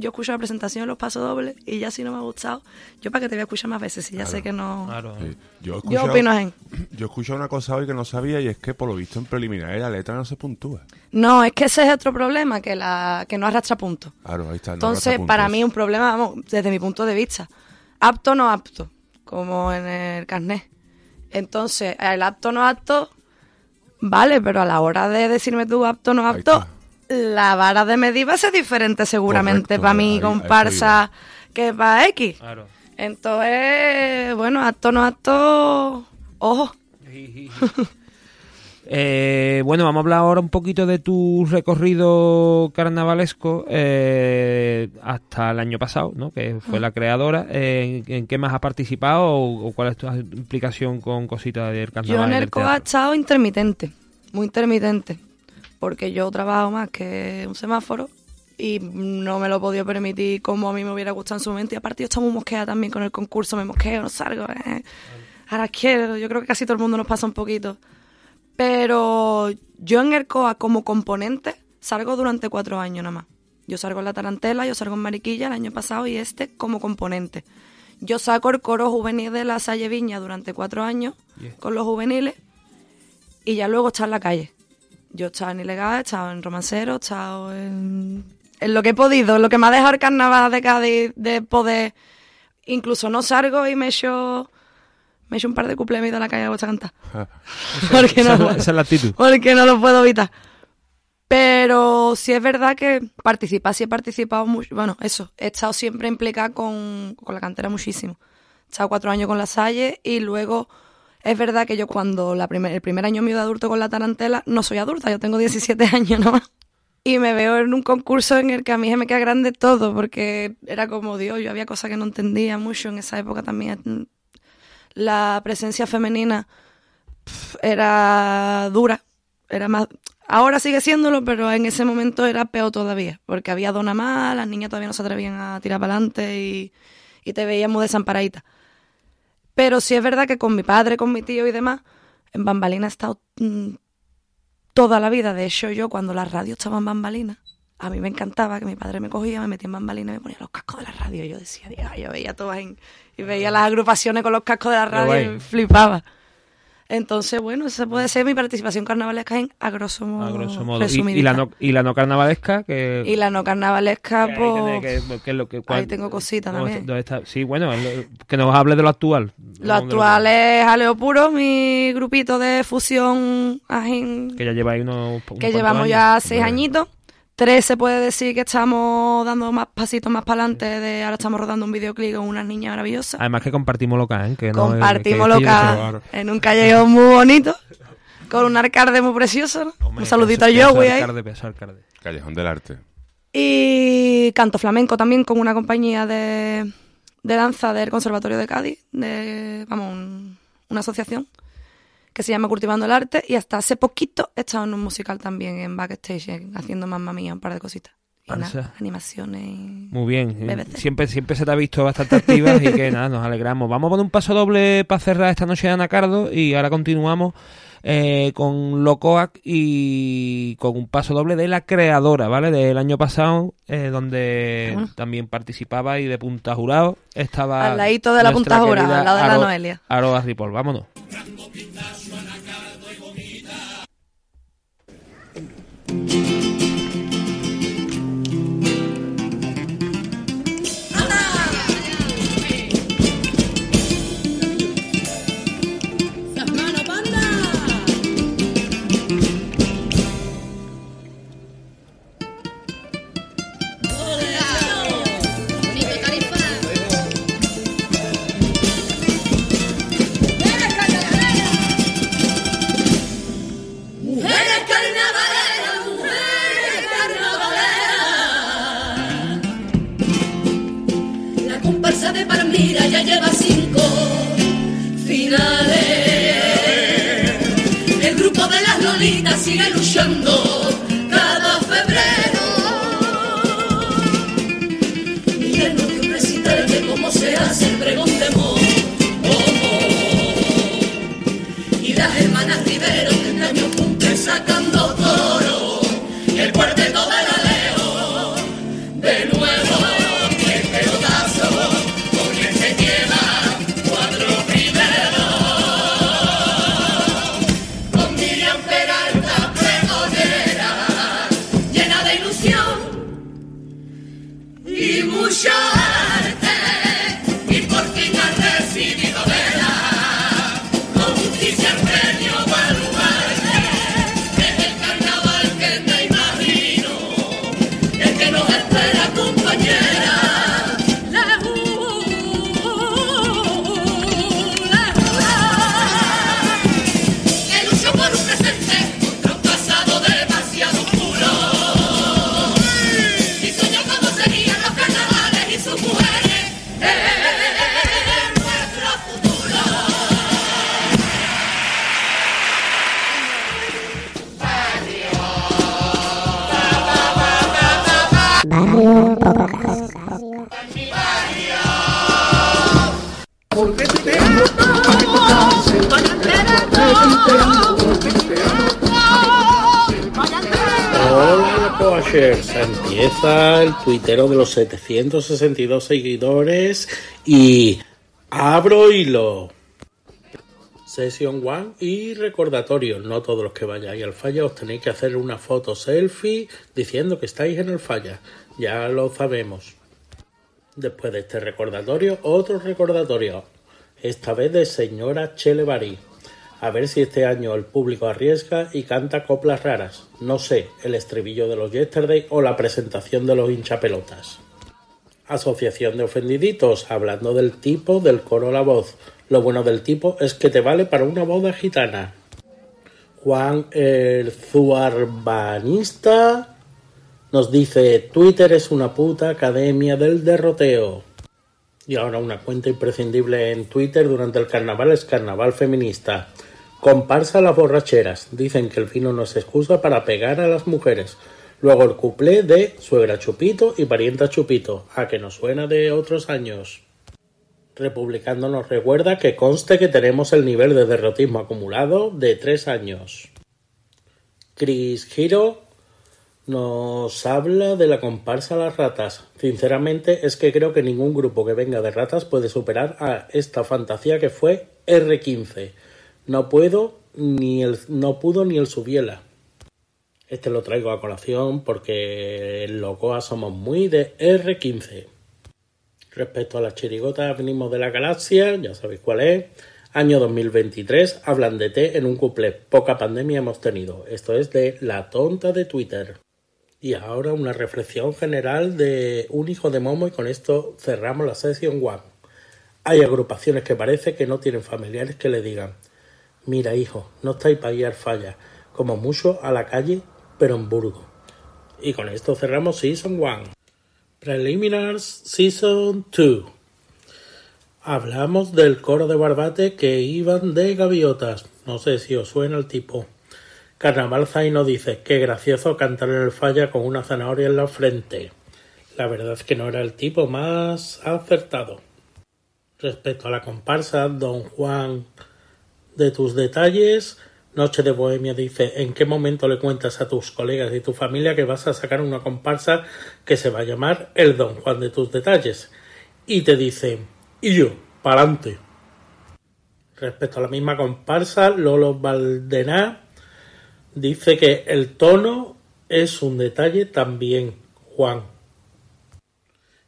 Yo escucho la presentación, los pasos dobles, y ya si no me ha gustado, yo para que te voy a escuchar más veces, si ya sé que no... Sí. Yo, he Yo escuchado- opino en. Yo he escuchado una cosa hoy que no sabía y es que por lo visto en preliminares la letra no se puntúa. No, es que ese es otro problema, que la que no arrastra puntos. Claro, ahí está. no Entonces, para mí un problema, vamos, desde mi punto de vista. Apto no apto, como en el carnet. Entonces, el apto no apto, vale, pero a la hora de decirme tú apto no apto, la vara de medir va a ser diferente seguramente Correcto, para mi comparsa que para X. Entonces, bueno, apto no apto, ojo. Eh, bueno, vamos a hablar ahora un poquito de tu recorrido carnavalesco eh, hasta el año pasado, ¿no? Que fue la creadora. Eh, ¿En, en qué más has participado o, o cuál es tu implicación con cositas del carnaval? Yo en el COA he teatro? estado intermitente, muy intermitente, porque yo trabajo más que un semáforo y no me lo he podido permitir como a mí me hubiera gustado en su momento. Y aparte yo estaba muy mosqueada también con el concurso, me mosqueo, no salgo. eh. Ahora quiero, yo creo que casi todo el mundo nos pasa un poquito. Pero yo en el COA como componente salgo durante cuatro años nada más. Yo salgo en la tarantela, yo salgo en Mariquilla el año pasado y este como componente. Yo saco el coro juvenil de la Salle Viña durante cuatro años con los juveniles y ya luego está en la calle. Yo he estado en Ilegal, he estado en Romancero, he estado en, en lo que he podido, en lo que me ha dejado el carnaval de Cádiz de poder. Incluso no salgo y me echo, me echo un par de cuplés a la calle a cantar. Porque Esa no, esa es la actitud. Porque no lo puedo evitar. Pero sí es verdad que participar, sí he participado mucho. Bueno, eso, he estado siempre implicada con, con la cantera muchísimo. He estado cuatro años con la Salle y luego es verdad que yo cuando el primer año mío de adulto con la tarantela, no soy adulta, yo tengo 17 años nomás. Y me veo en un concurso en el que a mí se me queda grande todo, porque era como Dios, yo había cosas que no entendía mucho en esa época también. La presencia femenina era dura, era más... Ahora sigue siéndolo, pero en ese momento era peor todavía, porque había dona más, las niñas todavía no se atrevían a tirar para adelante y, y te veías muy desamparadita. Pero sí es verdad que con mi padre, con mi tío y demás, en Bambalina he estado mm, toda la vida. De hecho, yo cuando la radio estaba en Bambalina, a mí me encantaba que mi padre me cogía, me metía en Bambalina y me ponía los cascos de la radio. Y yo decía, Dios, yo veía todas en, y veía las agrupaciones con los cascos de la radio y flipaba. Entonces, bueno, esa puede ser mi participación carnavalesca en a grosso modo. A grosso modo. Y, la no, y la no carnavalesca, que. Y la no carnavalesca, ahí pues. que- que es lo que- cuál- ahí tengo cositas ¿dónde también. está- dónde está? Sí, bueno, que nos hable de lo actual. Lo actual es Jaleo Puro, mi grupito de fusión ajín, Que ya lleva ahí unos. que llevamos años. ya seis añitos. Tres se puede decir que estamos dando más pasitos más para adelante. De ahora estamos rodando un videoclip con unas niñas maravillosas. Además que compartimos local, ¿eh? Que no, Compartimos que- que- local en un callejón muy bonito, con un alcalde muy precioso. ¿no? Hombre, un saludito a Joey ahí. alcalde, pedazo alcalde. Callejón del Arte. Y canto flamenco también con una compañía de, de danza del Conservatorio de Cádiz, de, vamos, un- una asociación que se llama Cultivando el Arte. Y hasta hace poquito he estado en un musical también en backstage, en- haciendo mamma mía, un par de cositas. Y Ah, nada, animaciones. y- Muy bien. eh, BBC. Siempre, siempre se te ha visto bastante activa y que nada, nos alegramos. Vamos a poner un paso doble para cerrar esta noche de Anacardo y ahora continuamos eh, con Locoac y con un paso doble de la creadora, ¿vale? Del año pasado, eh, donde Bueno. también participaba y de punta jurado estaba. Al ladito de la punta jurado, al lado de la Aro- Noelia. Aroa Ripoll. Vámonos. Lleva cinco finales. El grupo de las lolitas sigue luchando tuitero de los 762 seguidores y abro hilo. Sesión 1 y recordatorio, no todos los que vayáis al falla os tenéis que hacer una foto selfie diciendo que estáis en el falla, ya lo sabemos. Después de este recordatorio, otro recordatorio, esta vez de señora Chelevari. A ver si este año el público arriesga y canta coplas raras. No sé, el estribillo de los Yesterday o la presentación de los hinchapelotas. Asociación de ofendiditos, hablando del tipo del coro La Voz. Lo bueno del tipo es que te vale para una boda gitana. Juan el Zuarbanista nos dice Twitter es una puta academia del derroteo. Y ahora una cuenta imprescindible en Twitter durante el carnaval es Carnaval Feminista. Comparsa las borracheras. Dicen que el vino no es excusa para pegar a las mujeres. Luego el cuplé de suegra Chupito y parienta Chupito, a que nos suena de otros años. Republicano nos recuerda que conste que tenemos el nivel de derrotismo acumulado de tres años. Chris Giro nos habla de la comparsa Las Ratas. Sinceramente es que creo que ningún grupo que venga de ratas puede superar a esta fantasía que fue R15. No puedo ni el no pudo ni el Subiela. Este lo traigo a colación porque en Locoa somos muy de R15. Respecto a las chirigotas, venimos de la galaxia, ya sabéis cuál es. Año 2023, hablan de té en un couple. Poca pandemia hemos tenido. Esto es de la tonta de Twitter. Y ahora una reflexión general de un hijo de Momo y con esto cerramos la sesión one. Hay agrupaciones que parece que no tienen familiares que le digan, mira hijo, no estáis para guiar falla, como mucho a la calle, pero en Burgo. Y con esto cerramos Season 1. Preliminars Season 2. Hablamos del coro de Barbate que iban de gaviotas. No sé si os suena el tipo. Carnaval Zaino dice, qué gracioso cantar en el falla con una zanahoria en la frente. La verdad es que no era el tipo más acertado. Respecto a la comparsa, don Juan de tus detalles, Noche de Bohemia dice, ¿en qué momento le cuentas a tus colegas y tu familia que vas a sacar una comparsa que se va a llamar El Don Juan de tus detalles? Y te dice, y yo, pa'lante. Respecto a la misma comparsa, Lolo Valdená dice que el tono es un detalle también, Juan.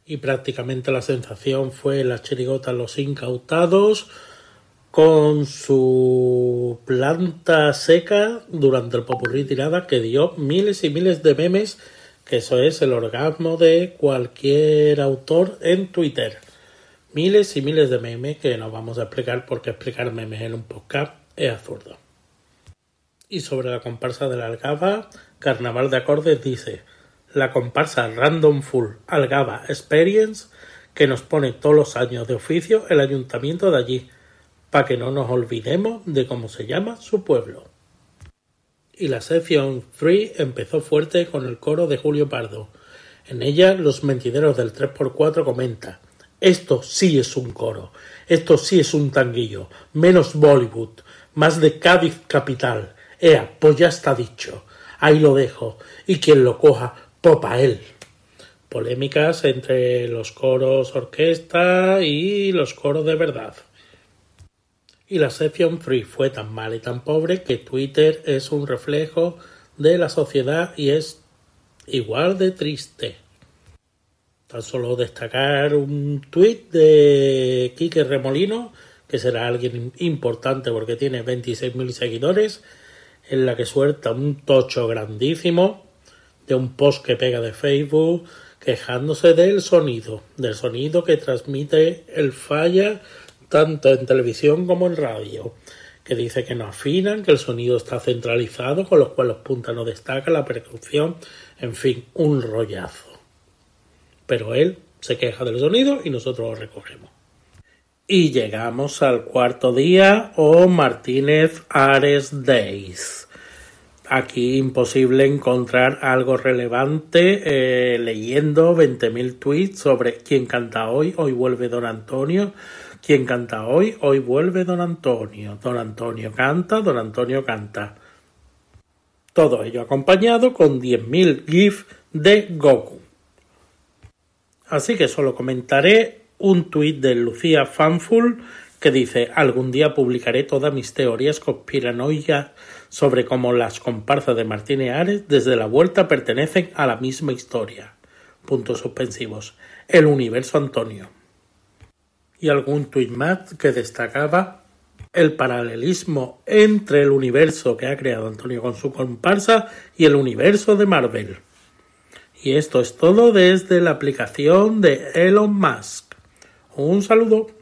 Y prácticamente la sensación fue la chirigota Los Incautados con su planta seca durante el popurrí tirada que dio miles y miles de memes, que eso es el orgasmo de cualquier autor en Twitter. Miles y miles de memes que no vamos a explicar porque explicar memes en un podcast es absurdo. Y sobre la comparsa de la Algaba, Carnaval de Acordes dice la comparsa Random Full Algaba Experience que nos pone todos los años de oficio el ayuntamiento de allí, para que no nos olvidemos de cómo se llama su pueblo. Y la sección 3 empezó fuerte con el coro de Julio Pardo. En ella los mentideros del 3x4 comenta esto sí es un coro, esto sí es un tanguillo, menos Bollywood, más de Cádiz capital. Ea, pues ya está dicho. Ahí lo dejo, y quien lo coja, popa él. Polémicas entre los coros orquesta y los coros de verdad. Y la sección free fue tan mala y tan pobre que Twitter es un reflejo de la sociedad y es igual de triste. Tan solo destacar un tuit de Quique Remolino, que será alguien importante porque tiene 26.000 seguidores, en la que suelta un tocho grandísimo de un post que pega de Facebook quejándose del sonido, del sonido que transmite el falla tanto en televisión como en radio, que dice que no afinan, que el sonido está centralizado, con lo cual los puntas no destacan, la percusión, en fin, un rollazo. Pero él se queja del sonido y nosotros lo recogemos. Y llegamos al cuarto día o Martínez Ares Days. Aquí imposible encontrar algo relevante eh, leyendo 20.000 tweets sobre quién canta hoy, hoy vuelve Don Antonio, quién canta hoy, hoy vuelve Don Antonio, Don Antonio canta, Don Antonio canta. Todo ello acompañado con 10.000 GIF de Goku. Así que solo comentaré un tuit de Lucía Fanful que dice algún día publicaré todas mis teorías conspiranoicas sobre cómo las comparsas de Martínez Ares desde la vuelta pertenecen a la misma historia. Puntos suspensivos. El universo Antonio. Y algún tuit más que destacaba el paralelismo entre el universo que ha creado Antonio con su comparsa y el universo de Marvel. Y esto es todo desde la aplicación de Elon Musk. Un saludo.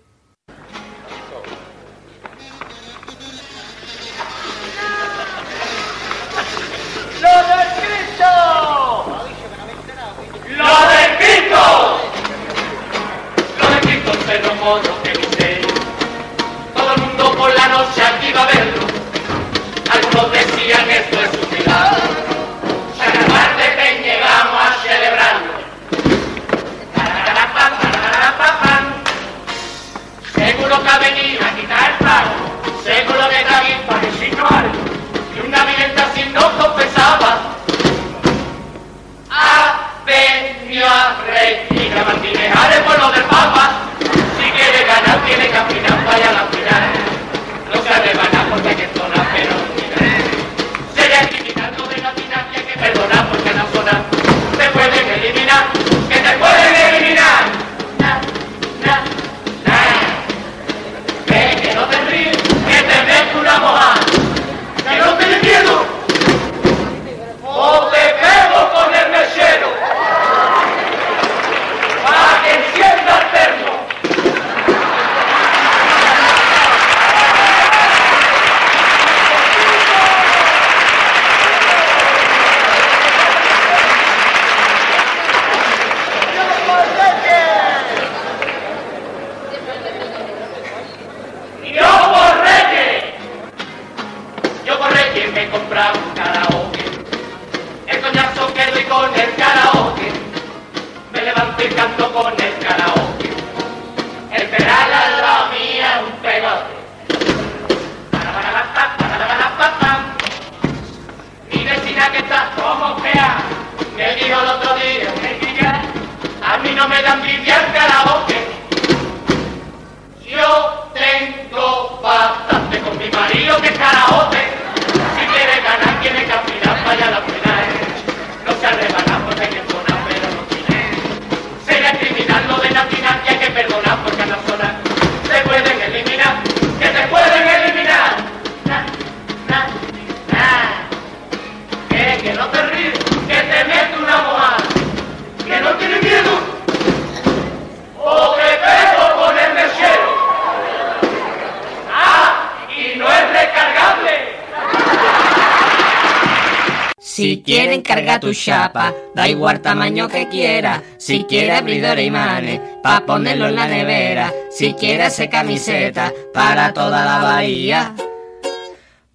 Quiere encargar tu chapa, da igual tamaño que quiera. Si quiere abridor e imanes, pa' ponerlo en la nevera. Si quiere hacer camiseta para toda la bahía.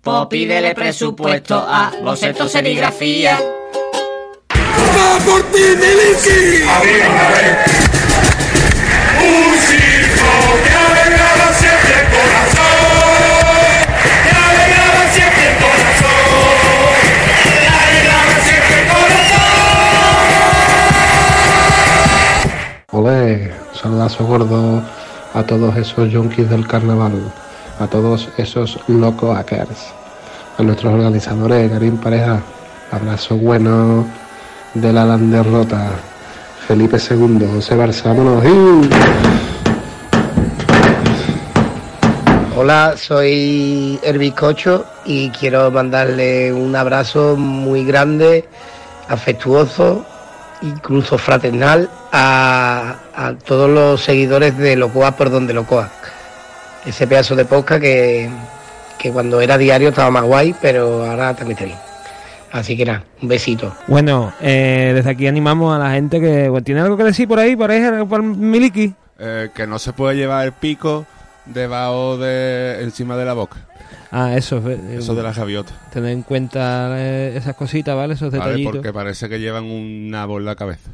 Pues pídele presupuesto a boceto serigrafía. ¡Va por ti, Miliki! Ole, saludazo gordo a todos esos junkies del carnaval, a todos esos loco hackers, a nuestros organizadores, Karim Pareja, abrazo bueno de la Landerrota, Felipe II, José Barça, vámonos. Hola, soy el bizcocho y quiero mandarle un abrazo muy grande, afectuoso, incluso fraternal a, a todos los seguidores de Locoa por donde Locoa. Ese pedazo de posca que, que cuando era diario estaba más guay, pero ahora también está bien. Así que nada, un besito. Bueno, eh, desde aquí animamos a la gente que bueno, tiene algo que decir por ahí, por ahí, por Miliki. Eh, que no se puede llevar el pico debajo de encima de la boca. Ah, eso. eh, Eso de la gaviota. Tener en cuenta eh, esas cositas, ¿vale? Esos Vale, detallitos. porque parece que llevan un nabo en la cabeza.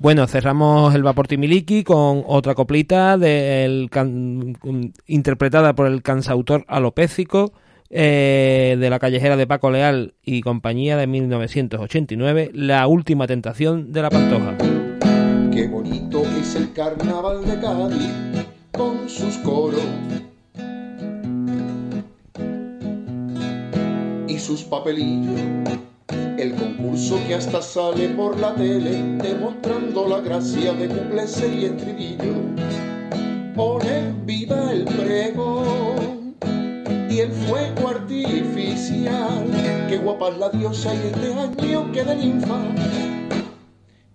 Bueno, cerramos el Vapor Timiliki con otra coplita del can- interpretada por el cansautor alopécico eh, de la callejera de Paco Leal y compañía de 1989, La última tentación de la Pantoja. Qué bonito es el carnaval de Cádiz con sus coros sus papelillos. El concurso que hasta sale por la tele demostrando la gracia de cumplirse y estribillo. Pone viva el pregón y el fuego artificial. Qué guapa es la diosa y este año que de ninfa.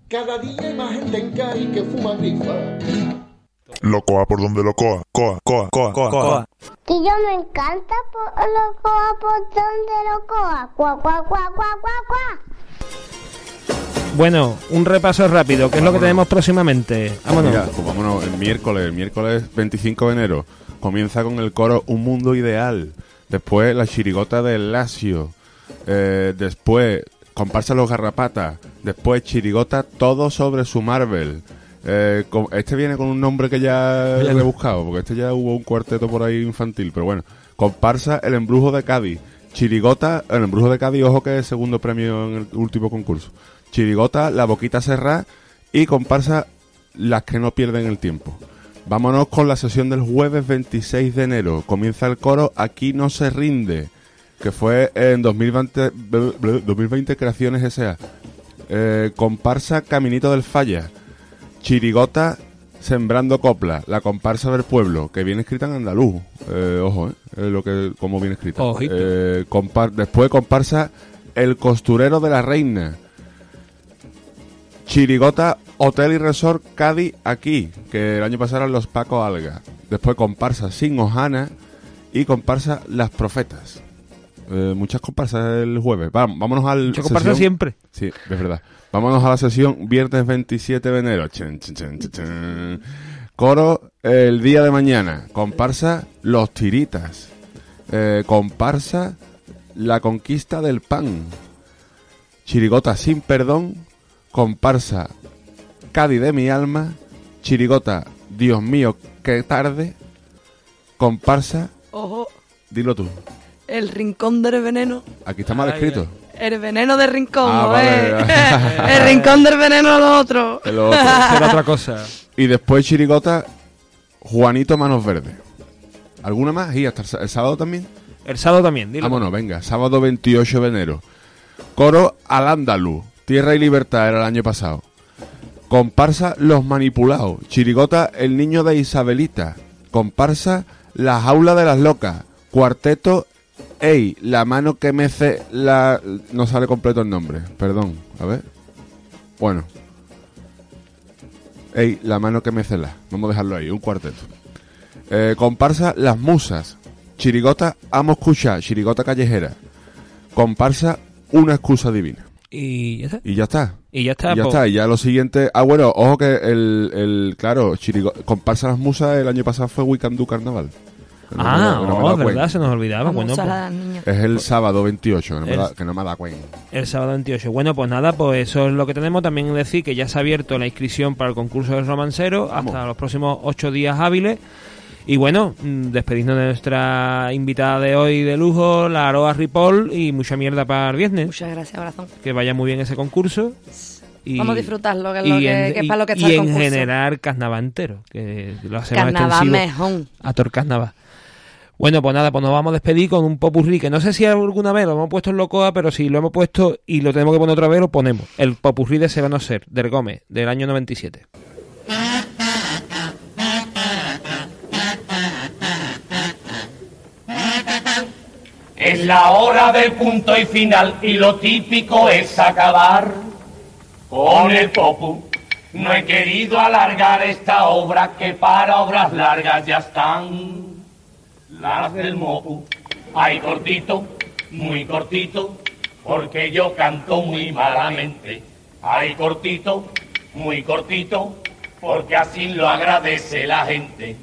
Cada día hay más gente en Cari que fuma grifa. Locoa por donde locoa. Coa, coa, coa, coa, coa. Que yo me encanta por locoa por donde locoa. Cuá, cuá, cuá, cuá, cuá, cuá. Bueno, un repaso rápido, ¿qué es lo que tenemos próximamente? Vámonos. Mira, pues vámonos, el miércoles, el miércoles 25 de enero, comienza con el coro Un Mundo Ideal. Después la chirigota del Lazio. Eh, después comparsa Los Garrapatas. Después chirigota Todo sobre su Marvel. Eh, con- este viene con un nombre que ya he rebuscado, porque este ya hubo un cuarteto por ahí infantil, pero bueno. Comparsa El Embrujo de Cádiz. Chirigota, El Embrujo de Cádiz, ojo que es segundo premio en el último concurso. Chirigota, La Boquita Serra y comparsa Las que no pierden el tiempo. Vámonos con la sesión del jueves 26 de enero. Comienza el coro Aquí no se rinde, que fue en 2020, 2020 Creaciones S.A. Eh, comparsa Caminito del Falla. Chirigota Sembrando Copla, la comparsa del pueblo, que viene escrita en andaluz. Eh, ojo, eh, lo que, cómo viene escrita. Ojito. Eh, compar- después comparsa El Costurero de la Reina. Chirigota Hotel y Resort Cádiz aquí, que el año pasado eran los Paco Alga. Después comparsa Sin Ojana y comparsa Las Profetas. Eh, muchas comparsas el jueves. Vamos, vámonos al. Muchas comparsas siempre. Sí, es verdad. Vámonos a la sesión viernes 27 de enero. Coro el día de mañana. Comparsa Los Tiritas. Eh, comparsa La Conquista del Pan. Chirigota Sin Perdón. Comparsa Cádiz de mi alma. Chirigota Dios mío, qué tarde. Comparsa, Ojo, dilo tú. El rincón del veneno. Aquí está mal escrito. El veneno del rincón, Ah, ¿no vale. ves? el rincón del veneno es lo otro. El otro. Será otra cosa. Y después Chirigota, Juanito Manos Verdes. ¿Alguna más? ¿Y hasta el, sá- el sábado también? El sábado también, dilo. Vámonos, venga. Sábado 28 de enero. Coro al Andaluz. Tierra y Libertad era el año pasado. Comparsa Los Manipulados. Chirigota El Niño de Isabelita. Comparsa La Jaula de las Locas. Cuarteto Ey, la mano que mece la... No sale completo el nombre, perdón. A ver. Bueno. Ey, la mano que mece la. Vamos a dejarlo ahí, un cuarteto. Eh, comparsa Las Musas. Chirigota Amo Escuchar, Chirigota Callejera. Comparsa Una Excusa Divina. Y ya está. Y ya está. Y ya está, Y ya po. está. Y ya lo siguiente. Ah, bueno, ojo que el. el claro, Chirigo, comparsa las musas el año pasado fue Weekendú Carnaval. No Ah, no me oh, es verdad, cuenta. se nos olvidaba. Vamos Bueno, pues. Es el sábado 28, que no me El- da, que no me da cuenta. el sábado 28. Bueno, pues nada, pues eso es lo que tenemos. También decir que ya se ha abierto la inscripción para el concurso del romancero hasta los próximos ocho días hábiles. Y bueno, mm, despedirnos de nuestra invitada de hoy de lujo, la Aroa Ripoll, y mucha mierda para el viernes. Muchas gracias, corazón. Que vaya muy bien ese concurso. Y, Vamos a disfrutarlo, que es, y lo que, en- que es y- para lo que está y el en concurso. general carnaval entero, que lo hacemos Carnaval extensivo a el carnaval. Bueno, pues nada, pues nos vamos a despedir con un popurrí, que no sé si alguna vez lo hemos puesto en Locoa, pero si lo hemos puesto y lo tenemos que poner otra vez, lo ponemos. El popurrí de Serrano Ser, del Gómez, del año 97. Es la hora del punto y final y lo típico es acabar con el popu. No he querido alargar esta obra que para obras largas ya están las del mopu. Ay, cortito, muy cortito, porque yo canto muy malamente. Ay, cortito, muy cortito, porque así lo agradece la gente.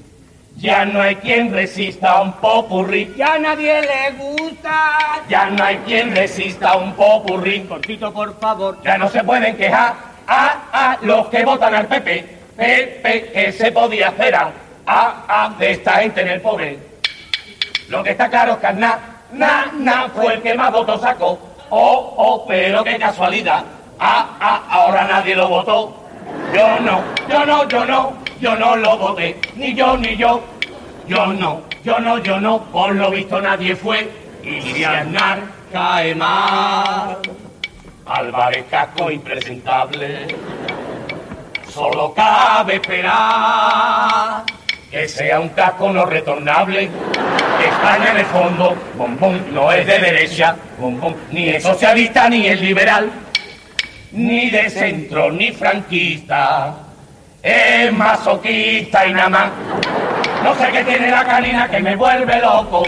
Ya no hay quien resista un popurrí. Ya a nadie le gusta. Ya no hay quien resista un popurrí. Cortito, por favor. Ya no se pueden quejar. Ah, ah, los que votan al PP. Pepe, que se podía esperar. Ah, ah, de esta gente en el poder. Lo que está claro es que na, na, na fue el que más votos sacó. Oh, oh, pero qué casualidad. Ah, ah, ahora nadie lo votó. Yo no, yo no, yo no, yo no lo voté. Ni yo, ni yo. Yo no, yo no, yo no. Por lo visto nadie fue. Y si Aznar cae mal. Álvarez Casco impresentable. Solo cabe esperar que sea un casco no retornable. España en el fondo, bom, bom, no es de derecha, bom, bom, ni es socialista ni es liberal, ni de centro ni franquista. Es masoquista y nada más. No sé qué tiene la canina que me vuelve loco.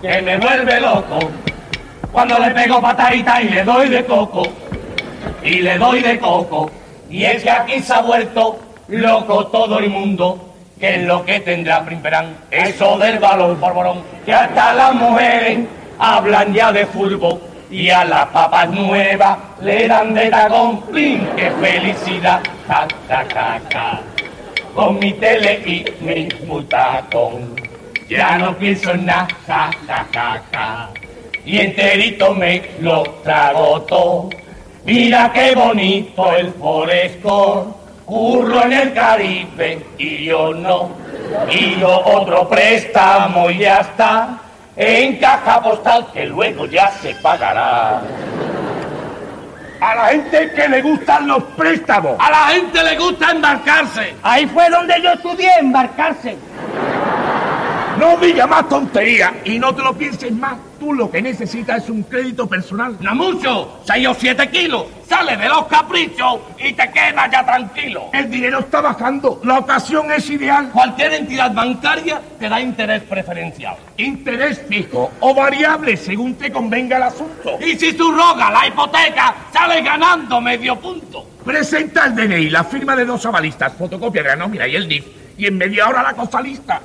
Que me vuelve loco. Cuando le pego patadita y le doy de coco. Y le doy de coco. Y es que aquí se ha vuelto loco todo el mundo. Que es lo que tendrá Primperán. Eso del valor porborón. Que hasta las mujeres hablan ya de fútbol. Y a las papas nuevas le dan de tagón. ¡Plin! ¡Qué felicidad! ¡Ja, ja, ja, ja! Con mi tele y mi mutacón. Ya no pienso en nada, ja, ja, ja, ja. Y enterito me lo trago todo. Mira qué bonito el Foresco. Curro en el Caribe y yo no. Y yo otro préstamo y ya está. En caja postal que luego ya se pagará. A la gente que le gustan los préstamos. A la gente le gusta embarcarse. Ahí fue donde yo estudié, embarcarse. No digas más tontería y no te lo pienses más. Tú lo que necesitas es un crédito personal. No mucho, 6 o 7 kilos. Sale de los caprichos y te quedas ya tranquilo. El dinero está bajando. La ocasión es ideal. Cualquier entidad bancaria te da interés preferencial. Interés fijo o variable según te convenga el asunto. Y si subroga la hipoteca, sales ganando medio punto. Presenta el DNI, la firma de dos avalistas, fotocopia de la nómina y el NIF. Y en media hora la cosa lista.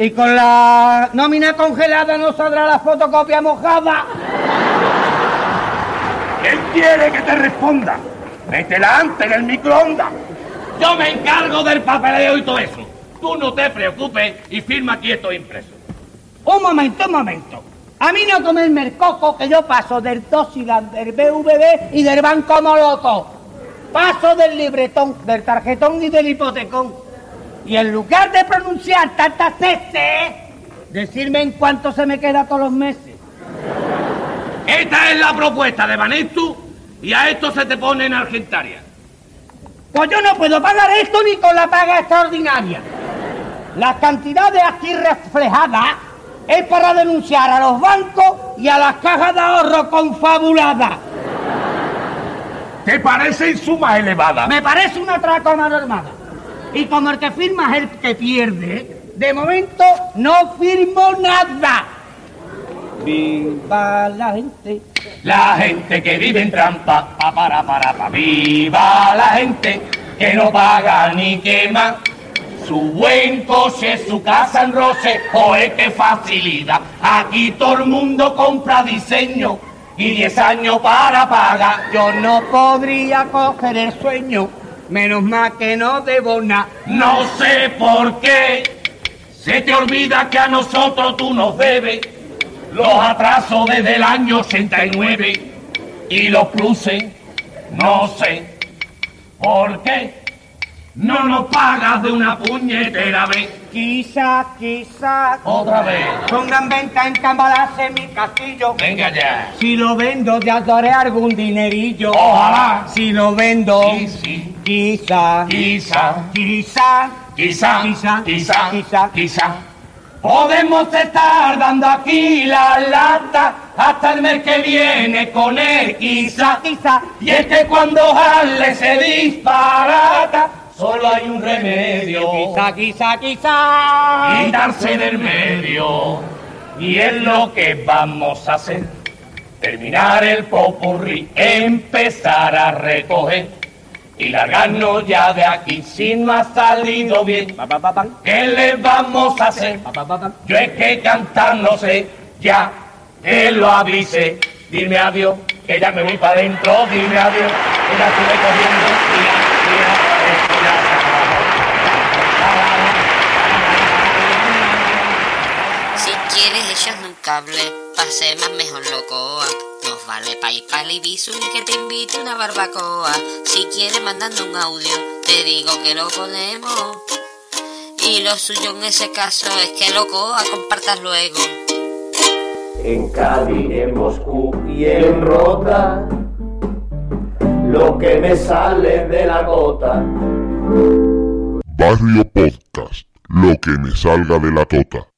Y con la nómina congelada no saldrá la fotocopia mojada. Él quiere que te responda. Métela antes en el microondas. Yo me encargo del papeleo y todo eso. Tú no te preocupes y firma aquí esto impreso. Un momento, un momento. A mí no comerme el coco que yo paso del Tosiland, del BVB y del Banco Moloto. Paso del libretón, del tarjetón y del hipotecón. Y en lugar de pronunciar tantas veces, decirme en cuánto se me queda todos los meses. Esta es la propuesta de Vanestu y a esto se te pone en Argentaria. Pues yo no puedo pagar esto ni con la paga extraordinaria. Las cantidades aquí reflejadas es para denunciar a los bancos y a las cajas de ahorro confabuladas. ¿Te parecen sumas elevadas? Me parece una traca a mano armada. Y como el que firma es el que pierde, de momento no firmo nada. Viva la gente, La gente que vive en trampa, pa para para pa viva la gente que no paga ni quema. Su buen coche, su casa en roce, joder, qué facilidad. Aquí todo el mundo compra diseño y 10 años para pagar. Yo no podría coger el sueño, menos mal que no debo nada. No sé por qué se te olvida que a nosotros tú nos debes los atrasos desde el año 89 y los pluses, no sé por qué no nos pagas de una puñetera vez. Quizá, quizá. Otra vez. Pongan venta en Cambalase mi castillo. Venga ya. Si lo vendo, te adoré algún dinerillo. Ojalá. Si lo vendo. Quizá. Quizá. Quizá. Quizá, Quizá. quizá, Quizá. quizá. Podemos estar dando aquí la lata hasta el mes que viene con él, quizá, quizá. Y es que cuando Harle se disparata, solo hay un remedio. Quizá, quizá, quizá. Quitarse del medio. Y es lo que vamos a hacer. Terminar el popurrí, empezar a recoger y largarnos ya de aquí sin más salido bien. ¿Qué le vamos a hacer? Yo es que cantar no sé, ya que lo avise. Dime adiós, que ya me voy para adentro, dime adiós, que ya estuve cogiendo. Tira, tira, esto ya se acabó. Si quieres echando un cable, pase más mejor locoa. Nos vale pa' ir pa' Ibizu y que te invite una barbacoa. Si quieres mandando un audio, te digo que lo ponemos. Y lo suyo en ese caso es que locoa compartas luego. En Cádiz, en Moscú y en Rota, lo que me sale de la gota. Barrio Podcast. Lo que me salga de la tota.